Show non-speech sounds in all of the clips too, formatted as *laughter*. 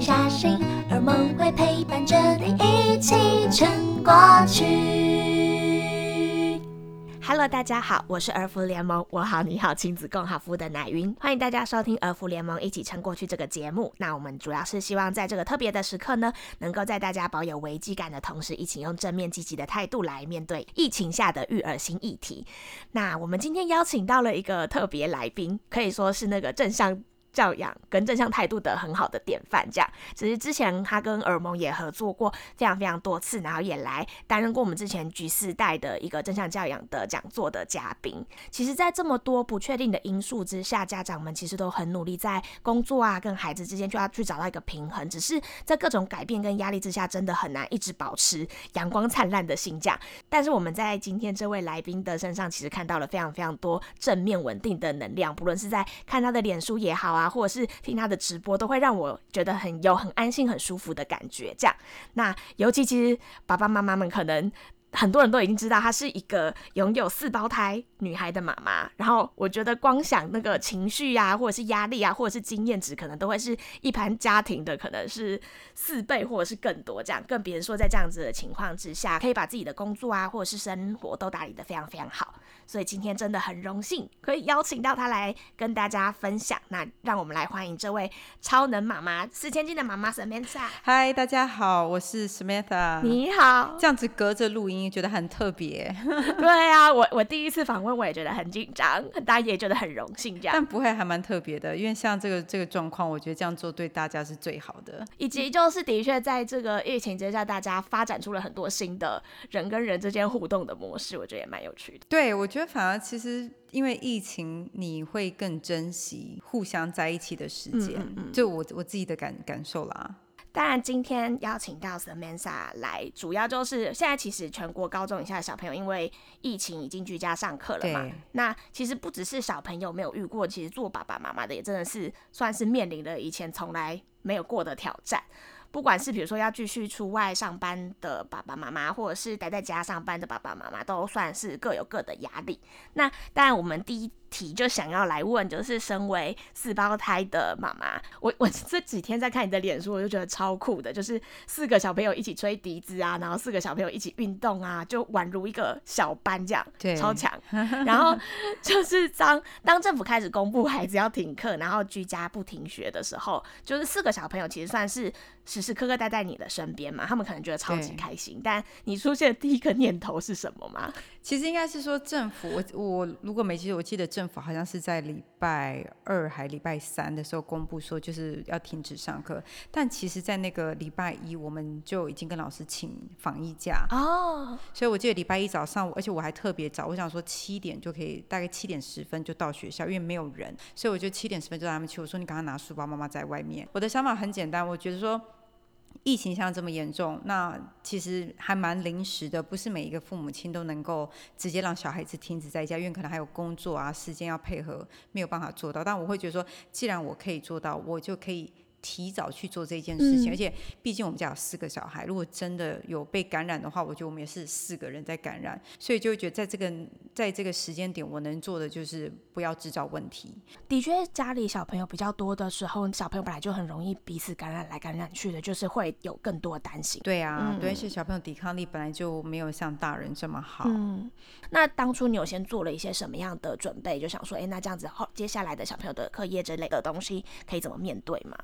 下心，而梦会陪伴着你一起撑过去。Hello，大家好，我是儿福联盟我好你好亲子共好服务的奶云，欢迎大家收听儿福联盟一起撑过去这个节目。那我们主要是希望在这个特别的时刻呢，能够在大家保有危机感的同时，一起用正面积极的态度来面对 *laughs* 疫情下的育儿新议题。那我们今天邀请到了一个特别来宾，可以说是那个正向。教养跟正向态度的很好的典范，这样。只是之前他跟尔蒙也合作过非常非常多次，然后也来担任过我们之前局四代的一个正向教养的讲座的嘉宾。其实，在这么多不确定的因素之下，家长们其实都很努力在工作啊跟孩子之间就要去找到一个平衡。只是在各种改变跟压力之下，真的很难一直保持阳光灿烂的心这样。但是我们在今天这位来宾的身上，其实看到了非常非常多正面稳定的能量，不论是在看他的脸书也好啊，或者是听他的直播，都会让我觉得很有很安心、很舒服的感觉。这样，那尤其其实爸爸妈妈们可能。很多人都已经知道她是一个拥有四胞胎女孩的妈妈，然后我觉得光想那个情绪啊，或者是压力啊，或者是经验值，可能都会是一盘家庭的可能是四倍或者是更多这样。更别人说在这样子的情况之下，可以把自己的工作啊，或者是生活都打理得非常非常好。所以今天真的很荣幸可以邀请到她来跟大家分享。那让我们来欢迎这位超能妈妈四千斤的妈妈 Samantha。嗨，大家好，我是 Samantha。你好，这样子隔着录音，觉得很特别，*laughs* 对啊，我我第一次访问，我也觉得很紧张，大家也觉得很荣幸这样。但不会还蛮特别的，因为像这个这个状况，我觉得这样做对大家是最好的。以及就是的确在这个疫情之下，大家发展出了很多新的人跟人之间互动的模式，我觉得也蛮有趣的。对，我觉得反而其实因为疫情，你会更珍惜互相在一起的时间，嗯嗯嗯就我我自己的感感受啦。当然，今天邀请到 Samantha 来，主要就是现在其实全国高中以下的小朋友，因为疫情已经居家上课了嘛。那其实不只是小朋友没有遇过，其实做爸爸妈妈的也真的是算是面临了以前从来没有过的挑战。不管是比如说要继续出外上班的爸爸妈妈，或者是待在家上班的爸爸妈妈，都算是各有各的压力。那当然，我们第一题就想要来问，就是身为四胞胎的妈妈，我我这几天在看你的脸书，我就觉得超酷的，就是四个小朋友一起吹笛子啊，然后四个小朋友一起运动啊，就宛如一个小班这样，对超强。*laughs* 然后就是当当政府开始公布孩子要停课，然后居家不停学的时候，就是四个小朋友其实算是时时刻刻待在你的身边嘛，他们可能觉得超级开心。但你出现的第一个念头是什么吗？其实应该是说政府，我我如果没记错，我记得政府好像是在礼拜二还礼拜三的时候公布说就是要停止上课，但其实，在那个礼拜一我们就已经跟老师请防疫假，哦，所以我记得礼拜一早上，而且我还特别早，我想说七点就可以，大概七点十分就到学校，因为没有人，所以我就七点十分就让他们去。我说你赶快拿书包，妈妈在外面。我的想法很简单，我觉得说。疫情像这么严重，那其实还蛮临时的，不是每一个父母亲都能够直接让小孩子停止在家，因为可能还有工作啊、时间要配合，没有办法做到。但我会觉得说，既然我可以做到，我就可以提早去做这件事情。嗯而且，毕竟我们家有四个小孩，如果真的有被感染的话，我觉得我们也是四个人在感染，所以就会觉得在这个在这个时间点，我能做的就是不要制造问题。的确，家里小朋友比较多的时候，小朋友本来就很容易彼此感染来感染去的，就是会有更多担心。对啊，嗯对，而且小朋友抵抗力本来就没有像大人这么好。嗯，那当初你有先做了一些什么样的准备？就想说，哎、那这样子后接下来的小朋友的课业之类的东西，可以怎么面对吗？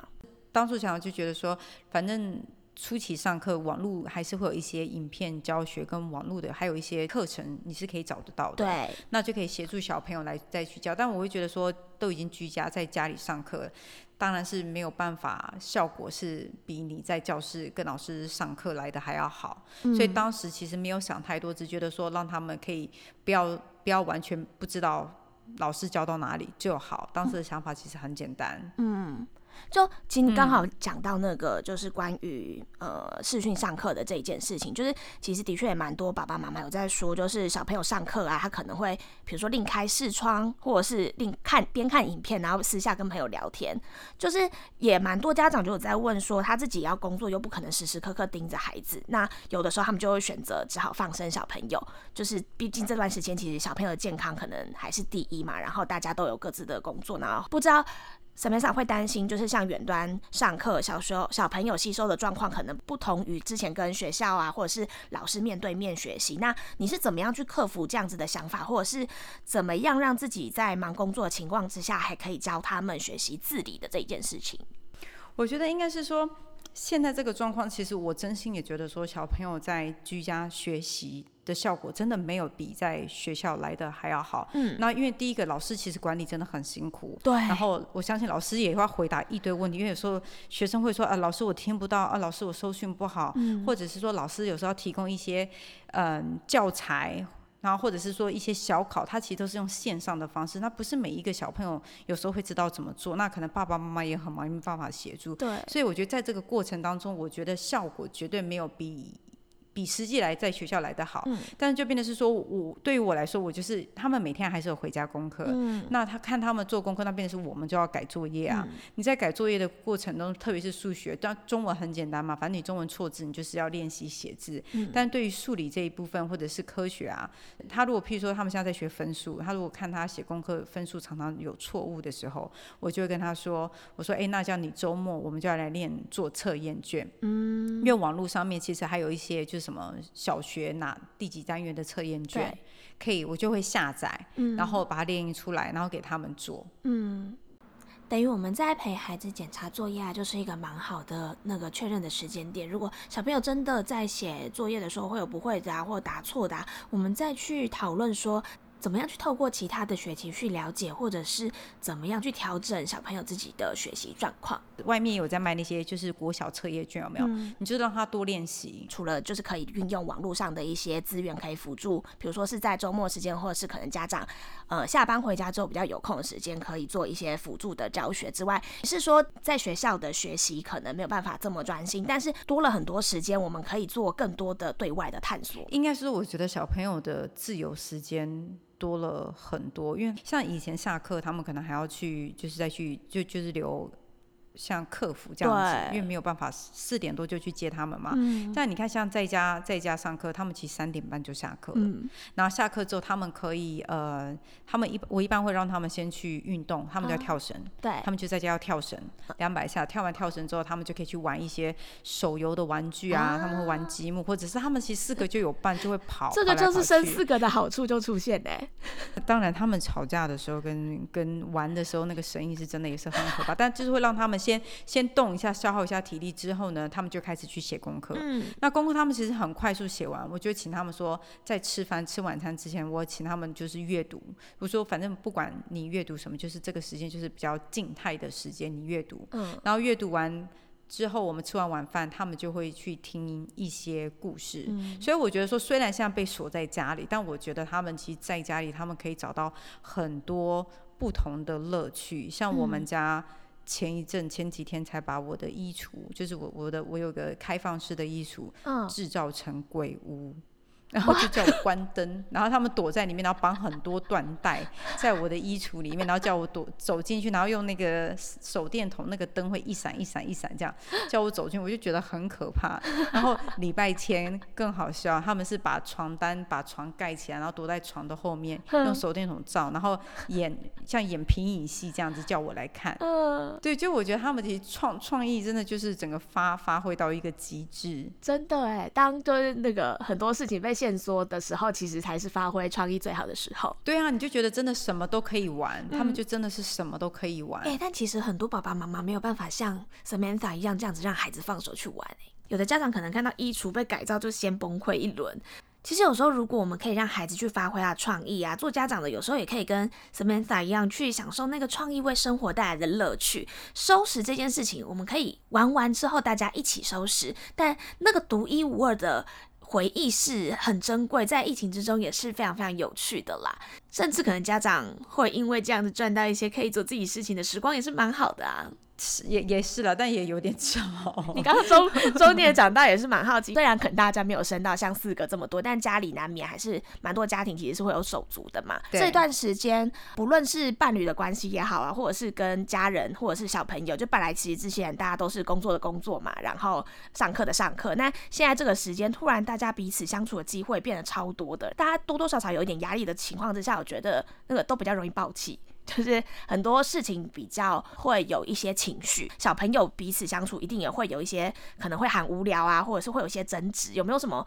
当初想要就觉得说，反正初期上课，网络还是会有一些影片教学跟网络的，还有一些课程你是可以找得到的。，对，那就可以协助小朋友来再去教。但我会觉得说，都已经居家在家里上课了，当然是没有办法，效果是比你在教室跟老师上课来的还要好。所以当时其实没有想太多，只觉得说让他们可以不要不要完全不知道老师教到哪里就好。当时的想法其实很简单。嗯，就其实刚好讲到那个，就是关于、呃视讯上课的这一件事情，就是其实的确也蛮多爸爸妈妈有在说，就是小朋友上课啊，他可能会比如说另开视窗，或者是另看边看影片，然后私下跟朋友聊天，就是也蛮多家长就有在问说，他自己要工作又不可能时时刻刻盯着孩子，那有的时候他们就会选择只好放生小朋友，就是毕竟这段时间其实小朋友的健康可能还是第一嘛，然后大家都有各自的工作，然后不知道什么上会担心，就是像远端上课，小时候小朋友吸收的状况可能不同于之前跟学校啊，或者是老师面对面学习。那你是怎么样去克服这样子的想法，或者是怎么样让自己在忙工作的情况之下，还可以教他们学习自理的这一件事情？我觉得应该是说。现在这个状况，其实我真心也觉得说，小朋友在居家学习的效果真的没有比在学校来的还要好。嗯，那因为第一个老师其实管理真的很辛苦。对。然后我相信老师也会回答一堆问题，因为有时候学生会说啊，老师我听不到啊，老师我收讯不好，或者是说老师有时候要提供一些嗯教材。然后或者是说一些小考，它其实都是用线上的方式，那不是每一个小朋友有时候会知道怎么做，那可能爸爸妈妈也很忙，没办法协助。对，所以我觉得在这个过程当中，我觉得效果绝对没有比。比实际来在学校来的好，但是就变得是说，我对于我来说，我就是他们每天还是有回家功课。那他看他们做功课，那变成是我们就要改作业啊。你在改作业的过程中，特别是数学，但中文很简单嘛，反正你中文错字，你就是要练习写字。但对于数理这一部分或者是科学啊，他如果譬如说他们现在在学分数，他如果看他写功课分数常常有错误的时候，我就会跟他说：“我说，哎，那叫你周末我们就要来练做测验卷。”嗯，因为网络上面其实还有一些就是。什么小学哪第几单元的测验卷，可以我就会下载，然后把它列印出来，然后给他们做。嗯，等于我们在陪孩子检查作业啊，就是一个蛮好的那个确认的时间点。如果小朋友真的在写作业的时候会有不会的啊或答错的，我们再去讨论说。怎么样去透过其他的学习去了解，或者是怎么样去调整小朋友自己的学习状况？外面有在卖那些就是国小测验卷，有没有？你就让他多练习。除了就是可以运用网络上的一些资源可以辅助，比如说是在周末时间，或者是可能家长呃下班回家之后比较有空的时间，可以做一些辅助的教学之外，是说在学校的学习可能没有办法这么专心，但是多了很多时间，我们可以做更多的对外的探索。应该是我觉得小朋友的自由时间。多了很多，因为像以前下课，他们可能还要去，就是再去，就就是留。像客服这样子，因为没有办法四点多就去接他们嘛。但你看，像在家在家上课，他们其实三点半就下课了。然后下课之后，他们可以呃，他们一我一般会让他们先去运动，他们就要跳绳。对，他们就在家要跳绳两百下，跳完跳绳之后，他们就可以去玩一些手游的玩具啊。他们会玩积木，或者是他们其实四个就有伴，就会跑。这个就是生四个的好处就出现嘞。*laughs* 当然，他们吵架的时候跟跟玩的时候，那个声音是真的也是很可怕，但就是会让他们。先先动一下，消耗一下体力之后呢，他们就开始去写功课。嗯，那功课他们其实很快速写完，我就请他们说，在吃饭吃晚餐之前，我请他们就是阅读。我说，反正不管你阅读什么，就是这个时间就是比较静态的时间，你阅读。嗯，然后阅读完之后，我们吃完晚饭，他们就会去听一些故事。嗯，所以我觉得说，虽然现在被锁在家里，但我觉得他们其实在家里，他们可以找到很多不同的乐趣，像我们家。前一阵前几天才把我的衣橱，就是我我的我有个开放式的衣橱，制造成鬼屋。然后就叫我关灯，*laughs* 然后他们躲在里面，然后绑很多缎带 *laughs* 在我的衣橱里面，然后叫我躲走进去，然后用那个手电筒，那个灯会一闪一闪一闪这样 *laughs* 叫我走进，我就觉得很可怕。然后礼拜天更好笑，他们是把床单把床盖起来，然后躲在床的后面用手电筒照，然后演像演皮影戏这样子叫我来看。嗯，对，就我觉得他们其实创创意真的就是整个发发挥到一个极致。真的哎，当就是那个很多事情被。线索的时候，其实才是发挥创意最好的时候。对啊，你就觉得真的什么都可以玩，他们就真的是什么都可以玩。哎，但其实很多爸爸妈妈没有办法像 Samantha 一样这样子让孩子放手去玩。有的家长可能看到衣橱被改造就先崩溃一轮。其实有时候，如果我们可以让孩子去发挥他的创意啊，做家长的有时候也可以跟 Samantha 一样去享受那个创意为生活带来的乐趣。收拾这件事情，我们可以玩完之后大家一起收拾，但那个独一无二的。回忆是很珍贵，在疫情之中也是非常非常有趣的啦。甚至可能家长会因为这样子赚到一些可以做自己事情的时光，也是蛮好的啊。也也是了，但也有点吵。你刚刚中 *laughs* 中年长大也是蛮好奇，虽然可能大家没有生到像四个这么多，但家里难免还是蛮多家庭其实是会有手足的嘛。这段时间，不论是伴侣的关系也好啊，或者是跟家人，或者是小朋友，就本来其实之前大家都是工作的工作嘛，然后上课的上课。那现在这个时间，突然大家彼此相处的机会变得超多的，大家多多少少有一点压力的情况之下，我觉得那个都比较容易爆气。就是很多事情比较会有一些情绪，小朋友彼此相处一定也会有一些可能会喊无聊啊，或者是会有一些争执，有没有什么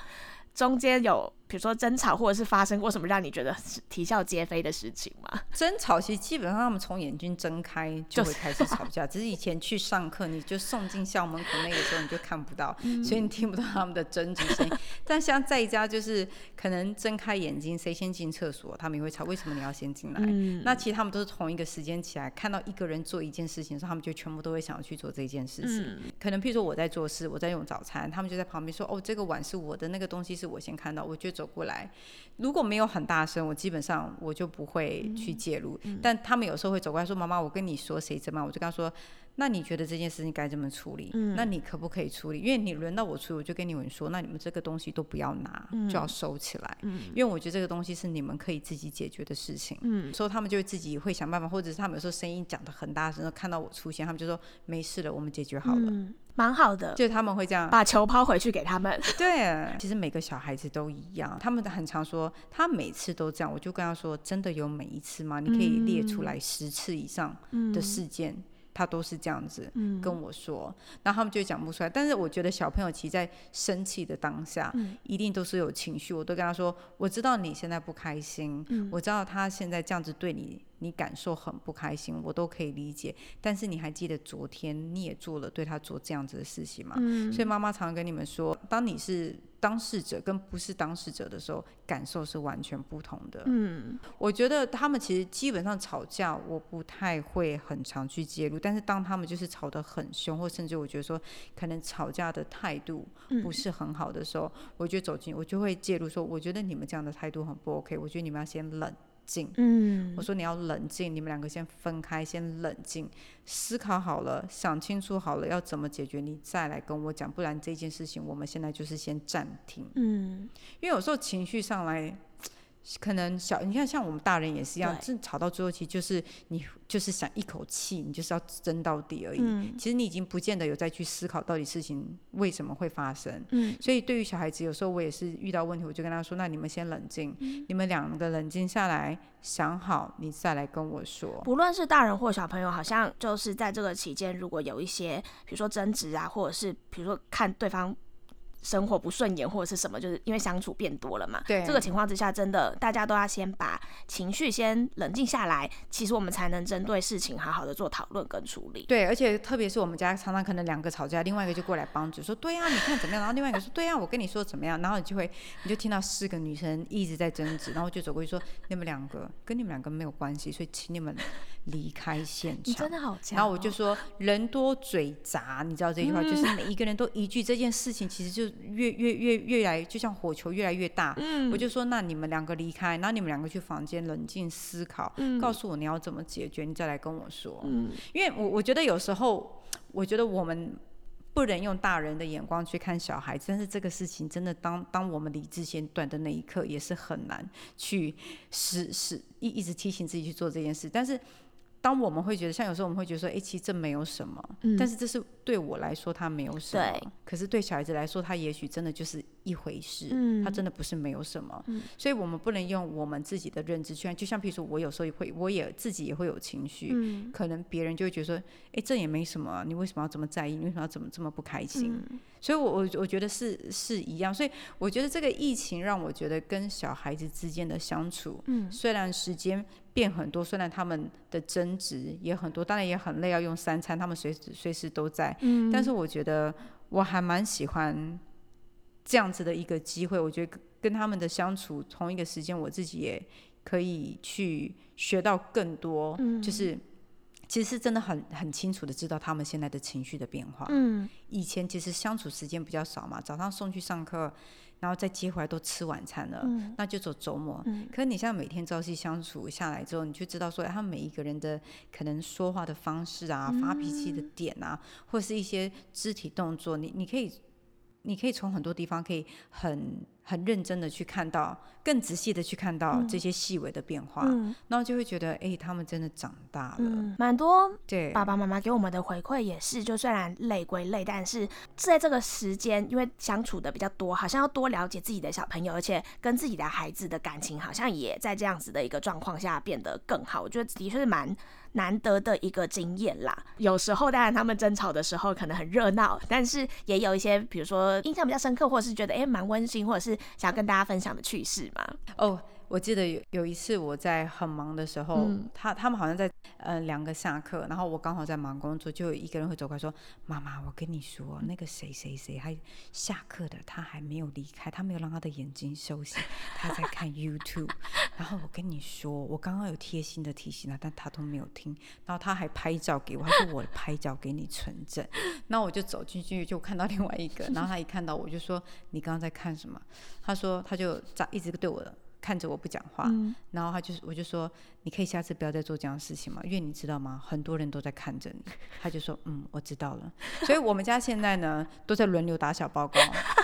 中间有？比如说争吵，或者是发生过什么让你觉得啼笑皆非的事情吗？争吵其实基本上他们从眼睛睁开就会开始吵架，只是以前去上课，你就送进校门口那个时候你就看不到，所以你听不到他们的争执声音。但像在家就是可能睁开眼睛，谁先进厕所，他们也会吵。为什么你要先进来？那其实他们都是同一个时间起来，看到一个人做一件事情的时候，他们就全部都会想要去做这件事情。可能譬如说我在做事，我在用早餐，他们就在旁边说：“哦，这个碗是我的，那个东西是我先看到。”我就走过来。如果没有很大声，我基本上我就不会去介入。但他们有时候会走过来说：“妈妈，我跟你说谁怎么样？”我就跟他说：“那你觉得这件事情该怎么处理？那你可不可以处理？因为你轮到我处理，我就跟你们说：那你们这个东西都不要拿，就要收起来。因为我觉得这个东西是你们可以自己解决的事情。所以他们就会自己会想办法，或者是他们有时候声音讲的很大声，看到我出现，他们就说：没事了，我们解决好了。”蛮好的，就他们会这样把球抛回去给他们。*laughs* 对，其实每个小孩子都一样，他们很常说他每次都这样，我就跟他说，真的有每一次吗？你可以列出来十次以上的事件。他都是这样子跟我说，那他们就讲不出来。但是我觉得小朋友其实在生气的当下，一定都是有情绪。我都跟他说，我知道你现在不开心，我知道他现在这样子对你，你感受很不开心，我都可以理解。但是你还记得昨天你也做了对他做这样子的事情吗？所以妈妈常跟你们说，当你是。当事者跟不是当事者的时候，感受是完全不同的。嗯，我觉得他们其实基本上吵架，我不太会很常去介入。但是当他们就是吵得很凶，或甚至我觉得说可能吵架的态度不是很好的时候，我就走进，我就会介入说，我觉得你们这样的态度很不 OK，我觉得你们要先冷。静，嗯，我说你要冷静，你们两个先分开，先冷静，思考好了，想清楚好了要怎么解决，你再来跟我讲，不然这件事情我们现在就是先暂停，嗯，因为有时候情绪上来。可能小，你看像我们大人也是一样，这吵到最后，其实就是你就是想一口气，你就是要争到底而已。其实你已经不见得有再去思考到底事情为什么会发生。嗯，所以对于小孩子，有时候我也是遇到问题，我就跟他说：“那你们先冷静，你们两个冷静下来，想好，你再来跟我说。”不论是大人或小朋友，好像就是在这个期间，如果有一些，比如说争执啊，或者是比如说看对方。生活不顺眼或者是什么，就是因为相处变多了嘛。对，这个情况之下，真的大家都要先把情绪先冷静下来，其实我们才能针对事情好好的做讨论跟处理。对，而且特别是我们家常常可能两个吵架，另外一个就过来帮助，说对呀，你看怎么样？然后另外一个说对呀，我跟你说怎么样？然后你就会你就听到四个女生一直在争执，然后就走过去说你们两个跟你们两个没有关系，所以请你们离开现场。你真的好强。然后我就说人多嘴杂，你知道这句话，就是每一个人都一句这件事情，其实就。越越越越来，就像火球越来越大。嗯，我就说，那你们两个离开，然后你们两个去房间冷静思考，告诉我你要怎么解决，你再来跟我说。嗯，因为我我觉得有时候，我觉得我们不能用大人的眼光去看小孩子，但是这个事情真的，当当我们理智先断的那一刻，也是很难去使使一一直提醒自己去做这件事，但是。当我们会觉得，像有时候我们会觉得说，哎，其实这没有什么，但是这是对我来说，它没有什么。可是对小孩子来说，他也许真的就是一回事，嗯他真的不是没有什么。所以我们不能用我们自己的认知去。就像比如说，我有时候也会，我也自己也会有情绪，嗯可能别人就会觉得说，哎，这也没什么，你为什么要这么在意？你为什么要怎么这么不开心？所以，我我我觉得是是一样。所以，我觉得这个疫情让我觉得跟小孩子之间的相处，嗯虽然时间。变很多，虽然他们的争执也很多，当然也很累，要用三餐，他们随时随时都在。嗯，但是我觉得我还蛮喜欢这样子的一个机会。我觉得跟他们的相处，同一个时间，我自己也可以去学到更多。嗯，就是其实是真的很很清楚的知道他们现在的情绪的变化。嗯，以前其实相处时间比较少嘛，早上送去上课。然后再接回来都吃晚餐了，那就走周末。可是你像每天朝夕相处下来之后，你就知道说，他们每一个人的可能说话的方式啊、发脾气的点啊，或是一些肢体动作，你你可以，你可以从很多地方可以很很认真的去看到，更仔细的去看到这些细微的变化，嗯然后就会觉得，哎、他们真的长大了。嗯，蛮多对，爸爸妈妈给我们的回馈也是，就虽然累归累，但是在这个时间，因为相处的比较多，好像要多了解自己的小朋友，而且跟自己的孩子的感情，好像也在这样子的一个状况下变得更好。我觉得的确是蛮难得的一个经验啦。有时候当然他们争吵的时候可能很热闹，但是也有一些，比如说印象比较深刻，或者是觉得诶蛮温馨，或者是想要跟大家分享的趣事吗。哦，我记得有有一次我在很忙的时候，嗯他他们好像在呃两个下课，然后我刚好在忙工作，就有一个人会走过来说：“妈妈，我跟你说，那个谁谁谁还下课的，他还没有离开，他没有让他的眼睛休息，他在看 YouTube。然后我跟你说，我刚刚有贴心的提醒他，但他都没有听，然后他还拍照给我，他说我拍照给你存证。那我就走进去，就看到另外一个，然后他一看到我就说：你刚刚在看什么？他说他就在一直对我看着我不讲话，然后他就是我就说你可以下次不要再做这样的事情嘛？因为你知道吗？很多人都在看着你。他就说嗯，我知道了。*laughs* 所以我们家现在呢都在轮流打小报告，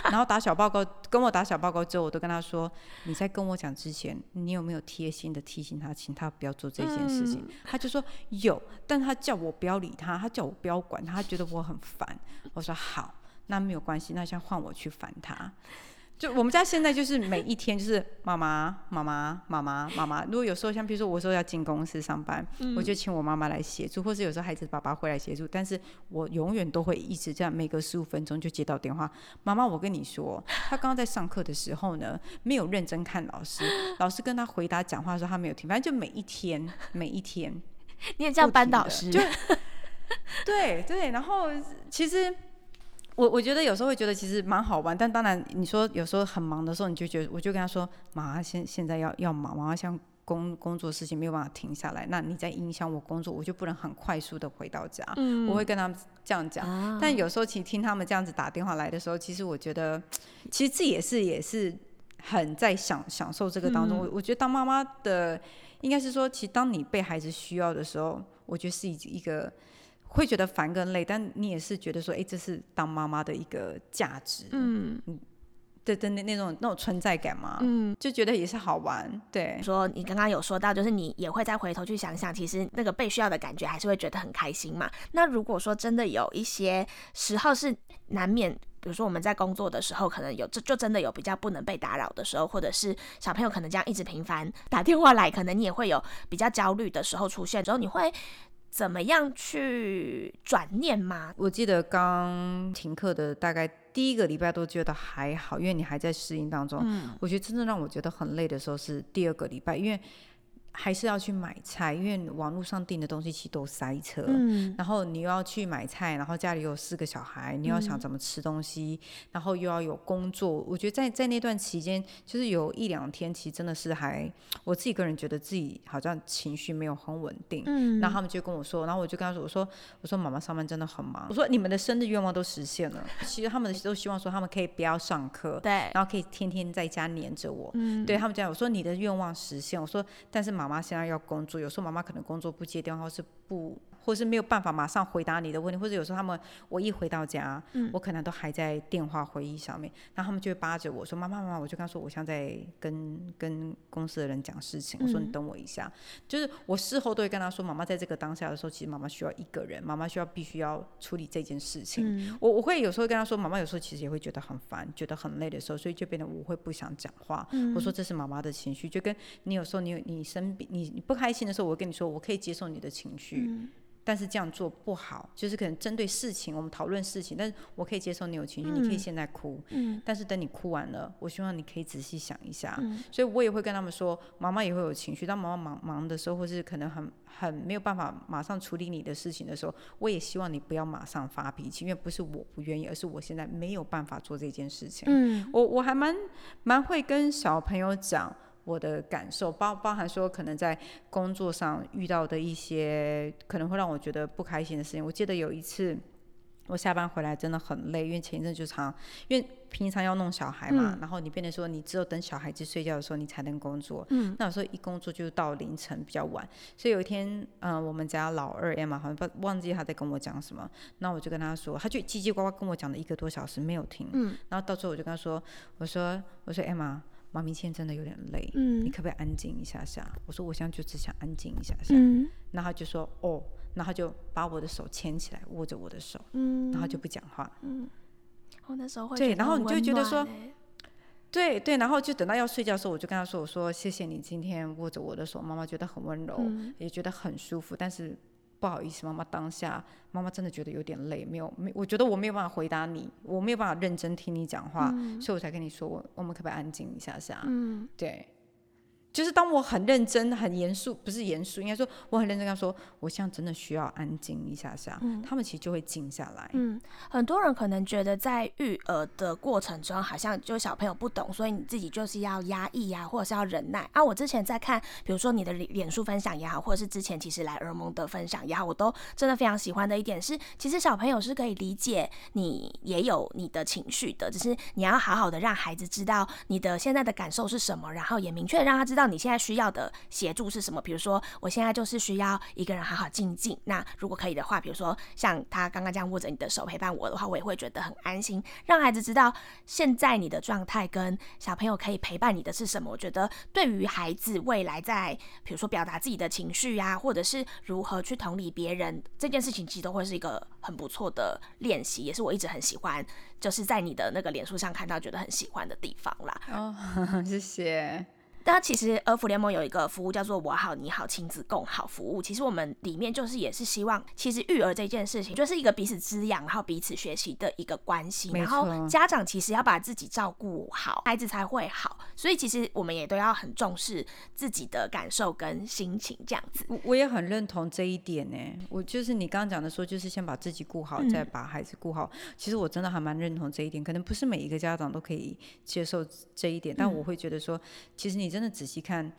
然后打小报告跟我打小报告之后，我都跟他说你在跟我讲之前，你有没有贴心的提醒他，请他不要做这件事情？他就说有，但他叫我不要理他，他叫我不要管他，他觉得我很烦。我说好，那没有关系，那先换我去烦他。就我们家现在就是每一天就是妈妈妈妈妈妈妈妈。如果有时候像比如说我说要进公司上班，我就请我妈妈来协助，或是有时候孩子爸爸会来协助，但是我永远都会一直这样，每隔十五分钟就接到电话，妈妈，我跟你说，他刚刚在上课的时候呢，没有认真看老师，*laughs* 老师跟他回答讲话的时候他没有听，反正就每一天每一天。*laughs* 你也叫班导师，就对对，然后其实我我觉得有时候会觉得其实蛮好玩，但当然你说有时候很忙的时候，你就觉得我就跟他说，妈现现在要要忙，妈妈像工工作事情没有办法停下来，那你在影响我工作，我就不能很快速的回到家。嗯我会跟他们这样讲，啊但有时候其实听他们这样子打电话来的时候，其实我觉得其实自己也是也是很在享享受这个当中。我我觉得当妈妈的应该是说，其实当你被孩子需要的时候，我觉得是一一个会觉得烦跟累，但你也是觉得说，哎、这是当妈妈的一个价值，嗯对对那那种那种存在感嘛，嗯。就觉得也是好玩，对。说你刚刚有说到，就是你也会再回头去想想，其实那个被需要的感觉还是会觉得很开心嘛。那如果说真的有一些时候是难免，比如说我们在工作的时候，可能有这就真的有比较不能被打扰的时候，或者是小朋友可能这样一直频繁打电话来，可能你也会有比较焦虑的时候出现之后，你会怎么样去转念吗？我记得刚停课的大概第一个礼拜都觉得还好，因为你还在适应当中。嗯我觉得真正让我觉得很累的时候是第二个礼拜，因为还是要去买菜，因为网络上订的东西其实都塞车。嗯然后你又要去买菜，然后家里有四个小孩，你要想怎么吃东西，然后又要有工作。我觉得在在那段期间，就是有一两天，其实真的是还我自己个人觉得自己好像情绪没有很稳定。嗯然后他们就跟我说，然后我就跟他说，我说我说妈妈上班真的很忙，我说你们的生日愿望都实现了，*laughs* 其实他们都希望说他们可以不要上课，对，然后可以天天在家黏着我。嗯对他们这样，我说你的愿望实现，我说但是妈妈现在要工作，有时候妈妈可能工作不接电话，或是不，或是没有办法马上回答你的问题，或者有时候他们我一回到家，嗯。我可能都还在电话会议上面，然后他们就会扒着我说妈妈妈妈，我就跟他说我现在在跟跟公司的人讲事情，我说你嗯等我一下，就是我事后都会跟他说，妈妈在这个当下的时候，其实妈妈需要一个人，妈妈需要必须要处理这件事情。嗯。我我会有时候跟他说，妈妈有时候其实也会觉得很烦，觉得很累的时候，所以就变得我会不想讲话。嗯。我说这是妈妈的情绪，就跟你有时候你你生病，你你不开心的时候，我会跟你说，我可以接受你的情绪。嗯但是这样做不好，就是可能针对事情，我们讨论事情，但是我可以接受你有情绪，你可以现在哭，嗯但是等你哭完了，我希望你可以仔细想一下。嗯所以我也会跟他们说，妈妈也会有情绪，当妈妈忙忙的时候，或是可能很很没有办法马上处理你的事情的时候，我也希望你不要马上发脾气，因为不是我不愿意，而是我现在没有办法做这件事情。嗯我我还蛮蛮会跟小朋友讲我的感受，包包含说可能在工作上遇到的一些可能会让我觉得不开心的事情。我记得有一次。我下班回来真的很累，因为前一阵就常，因为平常要弄小孩嘛，然后你变得说你只有等小孩子睡觉的时候你才能工作，嗯，那有时候一工作就到凌晨比较晚，所以有一天，嗯、我们家老二 Emma 好像不忘记他在跟我讲什么，那我就跟他说，他就叽叽呱呱跟我讲了一个多小时没有停，嗯，然后到最后我就跟他说，我说我说 Emma。妈咪现在真的有点累，嗯，你可不可以安静一下下？我说我现在就只想安静一下下，嗯然后就说哦，然后就把我的手牵起来，握着我的手，嗯，然后就不讲话。我那时候会对然后你就觉得说对对，然后就等到要睡觉的时候，我就跟他说：“我说谢谢你今天握着我的手，妈妈觉得很温柔，嗯也觉得很舒服。但是不好意思，妈妈当下妈妈真的觉得有点累，没有没，我觉得我没有办法回答你，我没有办法认真听你讲话，所以我才跟你说，我我们可不可以安静一下下？嗯，对。”就是当我很认真、很严肃，不是严肃，应该说我很认真跟他说，我现在真的需要安静一下下，他们其实就会静下来。嗯，很多人可能觉得在育儿的过程中，好像就小朋友不懂，所以你自己就是要压抑呀、或者是要忍耐啊。我之前在看，比如说你的脸脸书分享也好，或者是之前其实来耳蒙的分享也好，我都真的非常喜欢的一点是，其实小朋友是可以理解你也有你的情绪的，只是你要好好的让孩子知道你的现在的感受是什么，然后也明确让他知道你现在需要的协助是什么。比如说，我现在就是需要一个人好好静静。那如果可以的话，比如说像他刚刚这样握着你的手陪伴我的话，我也会觉得很安心，让孩子知道现在你的状态跟小朋友可以陪伴你的是什么。我觉得对于孩子未来在比如说表达自己的情绪啊，或者是如何去同理别人这件事情，其实都会是一个很不错的练习，也是我一直很喜欢，就是在你的那个脸书上看到觉得很喜欢的地方啦。哦，*laughs* 谢谢。但其实儿福联盟有一个服务叫做“我好你好亲子共好”服务，其实我们里面就是也是希望，其实育儿这件事情就是一个彼此滋养，然后彼此学习的一个关系。然后家长其实要把自己照顾好，孩子才会好。所以其实我们也都要很重视自己的感受跟心情，这样子。我我也很认同这一点呢。我就是你刚刚讲的说，就是先把自己顾好，再把孩子顾好。其实我真的还蛮认同这一点，可能不是每一个家长都可以接受这一点，但我会觉得说，其实你真的仔细看，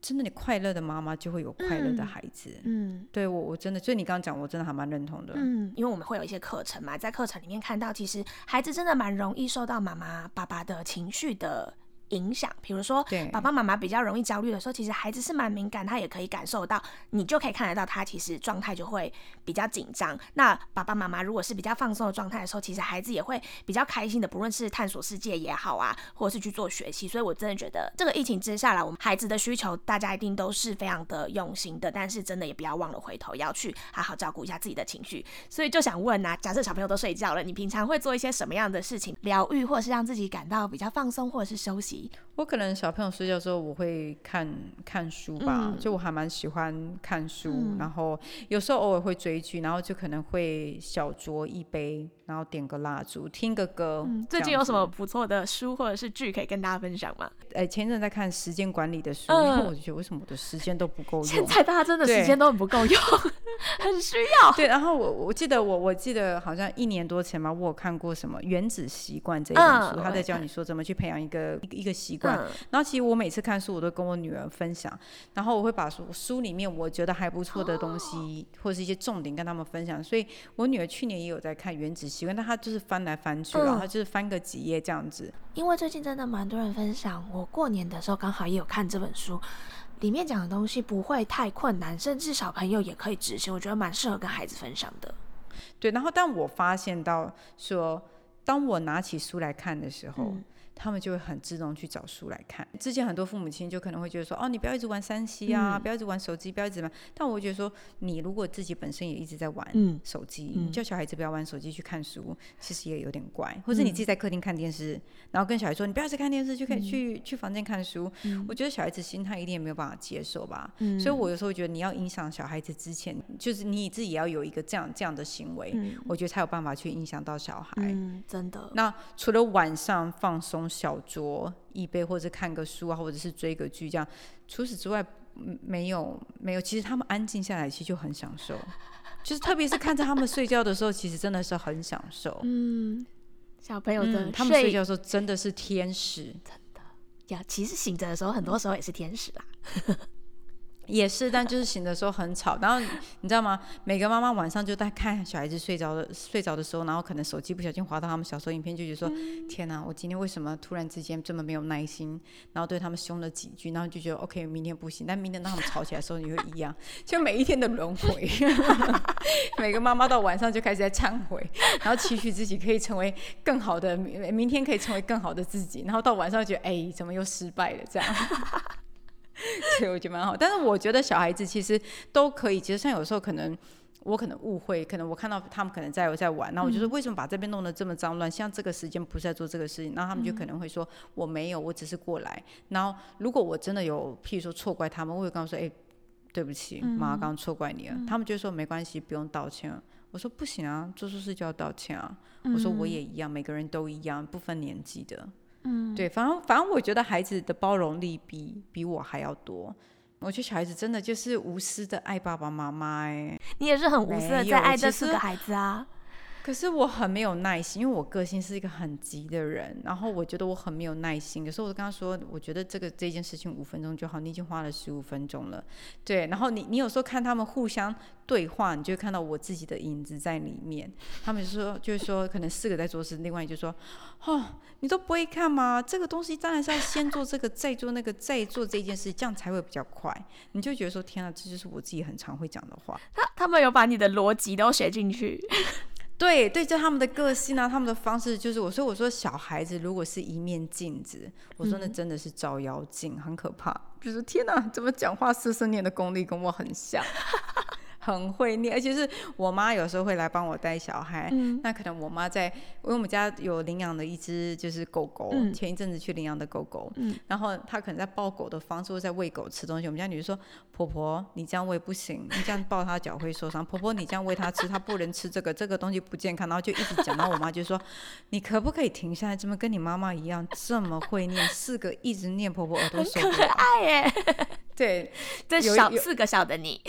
真的你快乐的妈妈就会有快乐的孩子。嗯。对我我真的，所以你刚刚讲，我真的还蛮认同的。嗯，因为我们会有一些课程嘛，在课程里面看到，其实孩子真的蛮容易受到妈妈、爸爸的情绪的影响。比如说对，爸爸妈妈比较容易焦虑的时候，其实孩子是蛮敏感，他也可以感受到，你就可以看得到他其实状态就会比较紧张。那爸爸妈妈如果是比较放松的状态的时候，其实孩子也会比较开心的，不论是探索世界也好啊，或者是去做学习。所以我真的觉得，这个疫情之下来，我们孩子的需求，大家一定都是非常的用心的，但是真的也不要忘了回头要去好好照顾一下自己的情绪。所以就想问啊，假设小朋友都睡觉了，你平常会做一些什么样的事情疗愈，或者是让自己感到比较放松，或者是休息？ville. 我可能小朋友睡觉的时候，我会看看书吧，嗯就我还蛮喜欢看书，然后有时候偶尔会追剧，然后就可能会小酌一杯，然后点个蜡烛，听个歌。嗯，最近有什么？不错的书或者是剧可以跟大家分享吗？哎，前一阵在看时间管理的书，嗯因为我就觉得为什么我的时间都不够用现。在大家真的时间都很不够用，*laughs* 很需要。*laughs* 对，然后我我记得我我记得好像一年多前嘛，我有看过什么《原子习惯》这一本书，他在教你说怎么去培养一个一个一个习惯。嗯然后其实我每次看书，我都跟我女儿分享，然后我会把书书里面我觉得还不错的东西，或者是一些重点跟他们分享。所以我女儿去年也有在看《原子习惯》，但她就是翻来翻去，然后就是翻个几页这样子。因为最近真的蛮多人分享，我过年的时候刚好也有看这本书，里面讲的东西不会太困难，甚至小朋友也可以执行，我觉得蛮适合跟孩子分享的。对，然后但我发现到说，当我拿起书来看的时候。嗯他们就会很自动去找书来看。之前很多父母亲就可能会觉得说，哦，你不要一直玩三 C 啊，嗯不要一直玩手机，不要一直玩。但我会觉得说，你如果自己本身也一直在玩嗯手机，嗯叫小孩子不要玩手机去看书，其实也有点怪。或者你自己在客厅看电视，然后跟小孩说，你不要一直看电视，去看、去去房间看书。我觉得小孩子心态一定也没有办法接受吧。嗯所以我有时候觉得，你要影响小孩子之前，就是你自己也要有一个这样这样的行为，嗯我觉得才有办法去影响到小孩。嗯，真的。那除了晚上放松小酌一杯，或者看个书啊，或者是追个剧这样，除此之外，嗯没有没有。其实他们安静下来，其实就很享受。就是特别是看着他们睡觉的时候，其实真的是很享受。嗯，小朋友的嗯，他们睡觉的时候真的是天使。真的呀，其实醒着的时候，很多时候也是天使啦。也是，但就是醒的时候很吵。然后你知道吗？每个妈妈晚上就在看小孩子睡着的睡着的时候，然后可能手机不小心滑到他们小时候影片，就觉得说：天哪，我今天为什么突然之间这么没有耐心？然后对他们凶了几句，然后就觉得 OK，明天不行。但明天当他们吵起来的时候，你会一样，*laughs* 就每一天的轮回。*laughs* 每个妈妈到晚上就开始在忏悔，然后期许自己可以成为更好的，明天可以成为更好的自己。然后到晚上觉得，哎，怎么又失败了？这样。*laughs* 所以我觉得蛮好，但是我觉得小孩子其实都可以。其实像有时候可能我可能误会，可能我看到他们可能在在玩，那我就说为什么把这边弄得这么脏乱？像这个时间不是在做这个事情，然后他们就可能会说我没有，我只是过来。然后如果我真的有，譬如说错怪他们，我会跟他说，哎，对不起，妈刚刚错怪你了。他们就说没关系，不用道歉。我说不行啊，做错事就要道歉啊。我说我也一样，每个人都一样，不分年纪的。嗯，对，反正反正我觉得孩子的包容力比比我还要多。我觉得小孩子真的就是无私的爱爸爸妈妈，哎，你也是很无私的在爱这四个孩子啊。可是我很没有耐心，因为我个性是一个很急的人，然后我觉得我很没有耐心。有时候我跟他说，我觉得这个这件事情五分钟就好，你已经花了十五分钟了，对。然后你你有时候看他们互相对话，你就会看到我自己的影子在里面。他们就说，就是说，可能四个在做事，另外就说，哦，你都不会看吗？这个东西当然是要先做这个，再做那个，再做这件事，这样才会比较快。你就觉得说，天啊，这就是我自己很常会讲的话。*laughs* 他他们有把你的逻辑都写进去。对对，就他们的个性啊，他们的方式，就是我说我说小孩子如果是一面镜子，我说那真的是照妖镜，很可怕。就是天哪，怎么讲话四十年的功力跟我很像。很会念，而且是我妈有时候会来帮我带小孩。那可能我妈在，因为我们家有领养的一只就是狗狗，前一阵子去领养的狗狗。然后她可能在抱狗的方式，或在喂狗吃东西。我们家女儿说：“婆婆，你这样喂不行，你这样抱它脚会受伤。婆婆，你这样喂它吃，它不能吃这个，这个东西不健康。”然后就一直讲。到我妈就说：“你可不可以停下来？这么跟你妈妈一样这么会念？四个一直念，婆婆耳朵受不了。”可爱耶。*laughs* 对，这小四个小的你。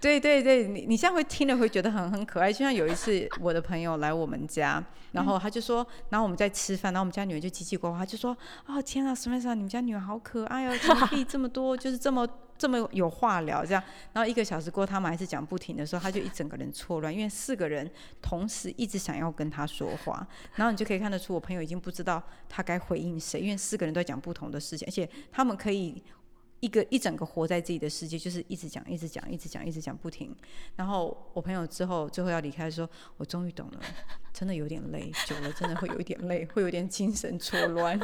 对 *laughs* 对对，你你现在会听了会觉得很很可爱。就像有一次我的朋友来我们家，然后他就说，然后我们在吃饭，然后我们家女儿就叽叽呱呱，就说：“哦天啊，什么意思？你们家女儿好可爱哦，怎么可以这么多，就是这么这么有话聊这样。”然后一个小时过，他们还是讲不停的时候，他就一整个人错乱，因为四个人同时一直想要跟他说话，然后你就可以看得出我朋友已经不知道他该回应谁，因为四个人都在讲不同的事情，而且他们可以。一个一整个活在自己的世界，就是一直讲，一直讲，一直讲，一直讲不停。然后我朋友之后最后要离开的时候，我终于懂了，真的有点累，久了真的会有一点累，会有点精神错乱。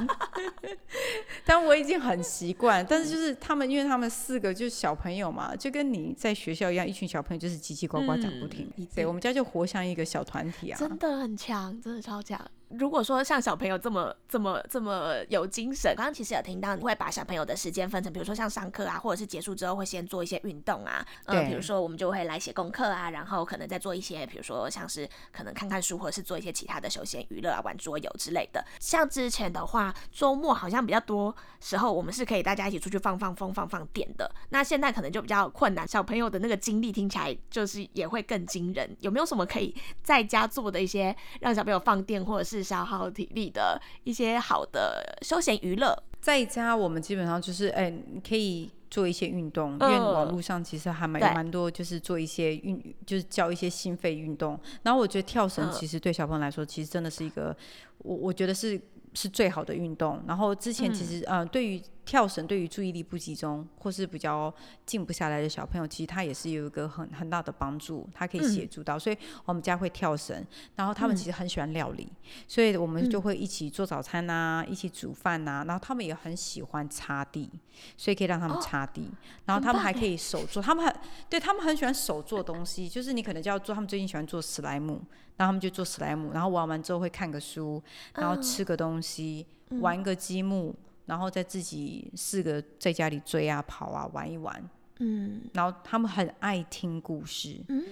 但我已经很习惯。但是就是他们，因为他们四个就是小朋友嘛，就跟你在学校一样，一群小朋友就是叽叽呱呱讲不停。对，我们家就活像一个小团体啊，真的很强，真的超强。如果说像小朋友这么这么这么有精神，刚刚其实有听到你会把小朋友的时间分成，比如说像上课啊，或者是结束之后会先做一些运动啊，嗯，比如说我们就会来写功课啊，然后可能再做一些，比如说像是可能看看书，或者是做一些其他的休闲娱乐啊，玩桌游之类的。像之前的话，周末好像比较多时候，我们是可以大家一起出去放放风、放放电的。那现在可能就比较困难，小朋友的那个精力听起来就是也会更惊人。有没有什么可以在家做的一些让小朋友放电或者是消耗体力？的一些好的休闲娱乐，在家我们基本上就是，哎，可以做一些运动，因为网络上其实还蛮蛮多，就是做一些运，就是教一些心肺运动。然后我觉得跳绳其实对小朋友来说，其实真的是一个，我我觉得是。是最好的运动。然后之前其实，呃，对于跳绳，对于注意力不集中或是比较静不下来的小朋友，其实他也是有一个很很大的帮助，他可以协助到。所以我们家会跳绳，然后他们其实很喜欢料理，所以我们就会一起做早餐呐，一起煮饭呐。然后他们也很喜欢擦地，所以可以让他们擦地。然后他们还可以手做，他们很对他们很喜欢手做东西，就是你可能就要做。他们最近喜欢做史莱姆。然后他们就做史莱姆，然后玩完之后会看个书，然后吃个东西，玩个积木，然后再自己四个在家里追啊跑啊玩一玩。嗯，然后他们很爱听故事，嗯，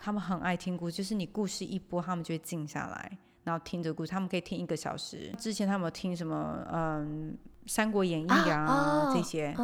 他们很爱听故事，就是你故事一播，他们就会静下来，然后听着故事，他们可以听一个小时。之前他们听什么？嗯，《三国演义》啊这些，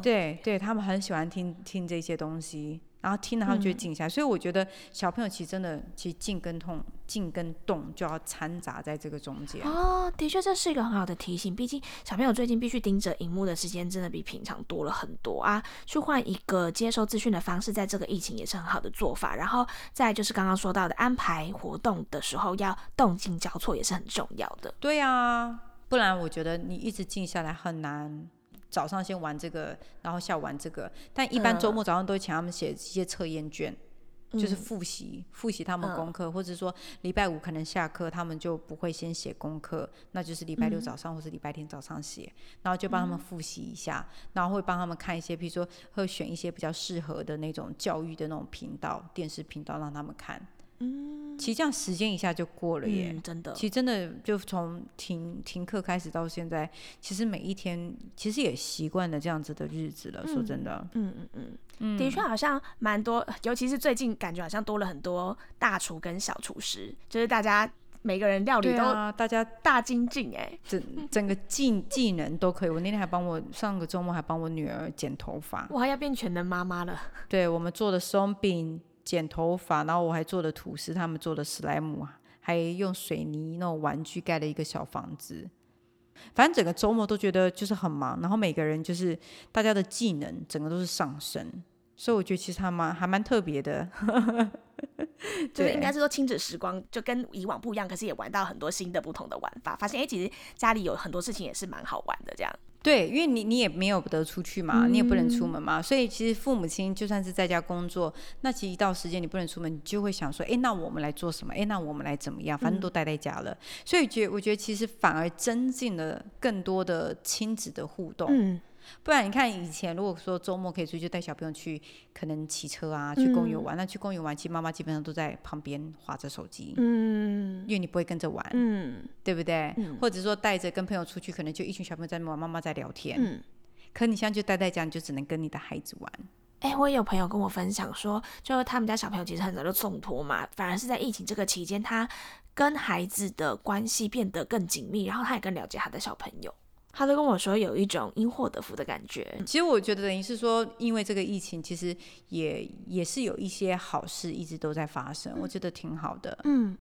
对对，他们很喜欢听听这些东西。然后听了他们就会静下来。所以我觉得小朋友其实真的，其实静跟痛、静跟动就要掺杂在这个中间。哦，的确这是一个很好的提醒。毕竟小朋友最近必须盯着荧幕的时间真的比平常多了很多啊。去换一个接收资讯的方式，在这个疫情也是很好的做法。然后再就是刚刚说到的安排活动的时候要动静交错也是很重要的。对啊，不然我觉得你一直静下来很难。早上先玩这个，然后下午玩这个。但一般周末早上都会请他们写一些测验卷，就是复习复习他们功课，或者说礼拜五可能下课他们就不会先写功课，那就是礼拜六早上或者礼拜天早上写，然后就帮他们复习一下，然后会帮他们看一些，比如说会选一些比较适合的那种教育的那种频道，电视频道让他们看。嗯，其实这样时间一下就过了耶，真的。其实真的就从停停课开始到现在，其实每一天其实也习惯了这样子的日子了。说真的，嗯嗯嗯，的确好像蛮多，尤其是最近感觉好像多了很多大厨跟小厨师，就是大家每个人料理都大家大精进哎，整整个技技能都可以。我那天还帮我上个周末还帮我女儿剪头发，我还要变全能妈妈了。*laughs* 对我们做的松饼。剪头发，然后我还做了吐司，他们做的史莱姆，还用水泥那种玩具盖了一个小房子。反正整个周末都觉得就是很忙，然后每个人就是大家的技能整个都是上升，所以我觉得其实还蛮还蛮特别的。*laughs* 就是应该是说亲子时光就跟以往不一样，可是也玩到很多新的不同的玩法，发现哎，其实家里有很多事情也是蛮好玩的这样。对，因为你你也没有得出去嘛，你也不能出门嘛，所以其实父母亲就算是在家工作，那其实一到时间你不能出门，你就会想说，哎，那我们来做什么？哎，那我们来怎么样？反正都待在家了，所以觉我觉得其实反而增进了更多的亲子的互动。嗯。不然你看以前，如果说周末可以出去带小朋友去，可能骑车啊，去公园玩，那去公园玩，其实妈妈基本上都在旁边划着手机，嗯，因为你不会跟着玩，嗯，对不对？或者说带着跟朋友出去，可能就一群小朋友在玩，妈妈在聊天，嗯。可你现在就待在家，你就只能跟你的孩子玩。哎，我也有朋友跟我分享说，就是他们家小朋友其实很早就送托嘛，反而是在疫情这个期间，他跟孩子的关系变得更紧密，然后他也更了解他的小朋友。他都跟我说有一种因祸得福的感觉。其实我觉得等于是说，因为这个疫情，其实也也是有一些好事一直都在发生，我觉得挺好的。嗯。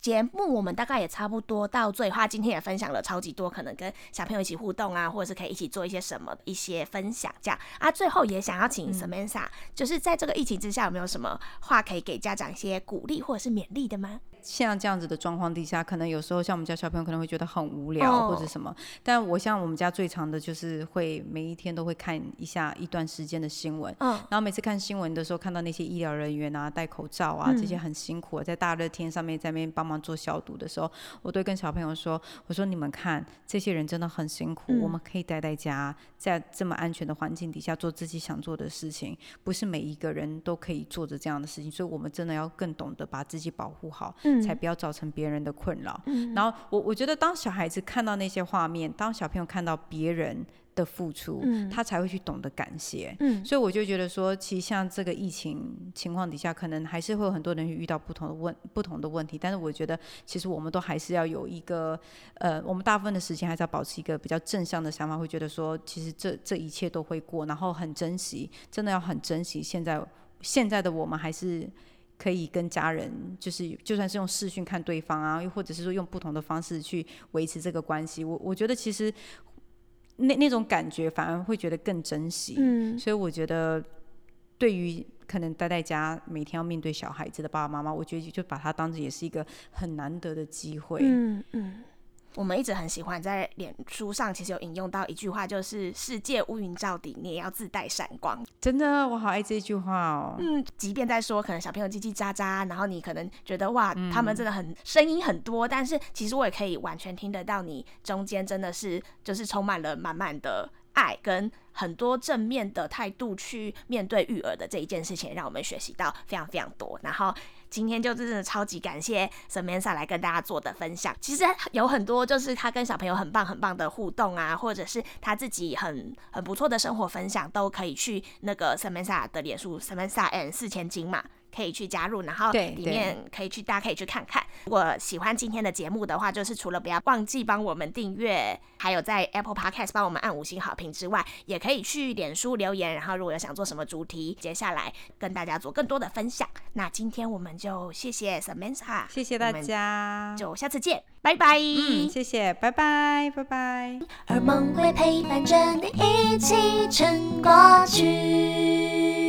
节目我们大概也差不多到最后，今天也分享了超级多，可能跟小朋友一起互动啊，或者是可以一起做一些什么一些分享这样啊。最后也想要请 Samantha，就是在这个疫情之下，有没有什么话可以给家长一些鼓励或者是勉励的吗？像这样子的状况底下，可能有时候像我们家小朋友可能会觉得很无聊或者什么，但我像我们家最长的就是会每一天都会看一下一段时间的新闻，嗯，然后每次看新闻的时候，看到那些医疗人员啊戴口罩啊这些很辛苦，在大热天上面在那边帮忙做消毒的时候，我都跟小朋友说，我说你们看这些人真的很辛苦，我们可以待在家，在这么安全的环境底下做自己想做的事情，不是每一个人都可以做着这样的事情，所以我们真的要更懂得把自己保护好。才不要造成别人的困扰。然后我我觉得，当小孩子看到那些画面，当小朋友看到别人的付出，他才会去懂得感谢。所以我就觉得说，其实像这个疫情情况底下，可能还是会有很多人遇到不同的问不同的问题。但是我觉得，其实我们都还是要有一个呃，我们大部分的时间还是要保持一个比较正向的想法，会觉得说，其实这这一切都会过，然后很珍惜，真的要很珍惜现在现在的我们还是。可以跟家人，就是就算是用视讯看对方啊，又或者是说用不同的方式去维持这个关系，我我觉得其实那那种感觉反而会觉得更珍惜。嗯，所以我觉得对于可能待在家每天要面对小孩子的爸爸妈妈，我觉得就把它当成也是一个很难得的机会。嗯嗯。我们一直很喜欢在脸书上，其实有引用到一句话，就是“世界乌云罩顶，你也要自带闪光”。真的，我好爱这句话哦。嗯，即便在说可能小朋友叽叽喳喳，然后你可能觉得哇，他们真的很声音很多，但是其实我也可以完全听得到你中间真的是就是充满了满满的爱跟很多正面的态度去面对育儿的这一件事情，让我们学习到非常非常多。然后。今天就真的超级感谢 Samantha 来跟大家做的分享。其实有很多就是他跟小朋友很棒很棒的互动啊，或者是他自己很很不错的生活分享，都可以去那个 Samantha 的脸书 Samantha and 四千金嘛。可以去加入，然后对里面可以去大家可以去看看。如果喜欢今天的节目的话，就是除了不要忘记帮我们订阅，还有在 Apple Podcast 帮我们按五星好评之外，也可以去脸书留言。然后如果有想做什么主题，接下来跟大家做更多的分享。那今天我们就谢谢 Samantha，谢谢大家，就下次见，拜拜。嗯，谢谢，拜拜，拜拜。而梦会陪伴着你一起撑过去。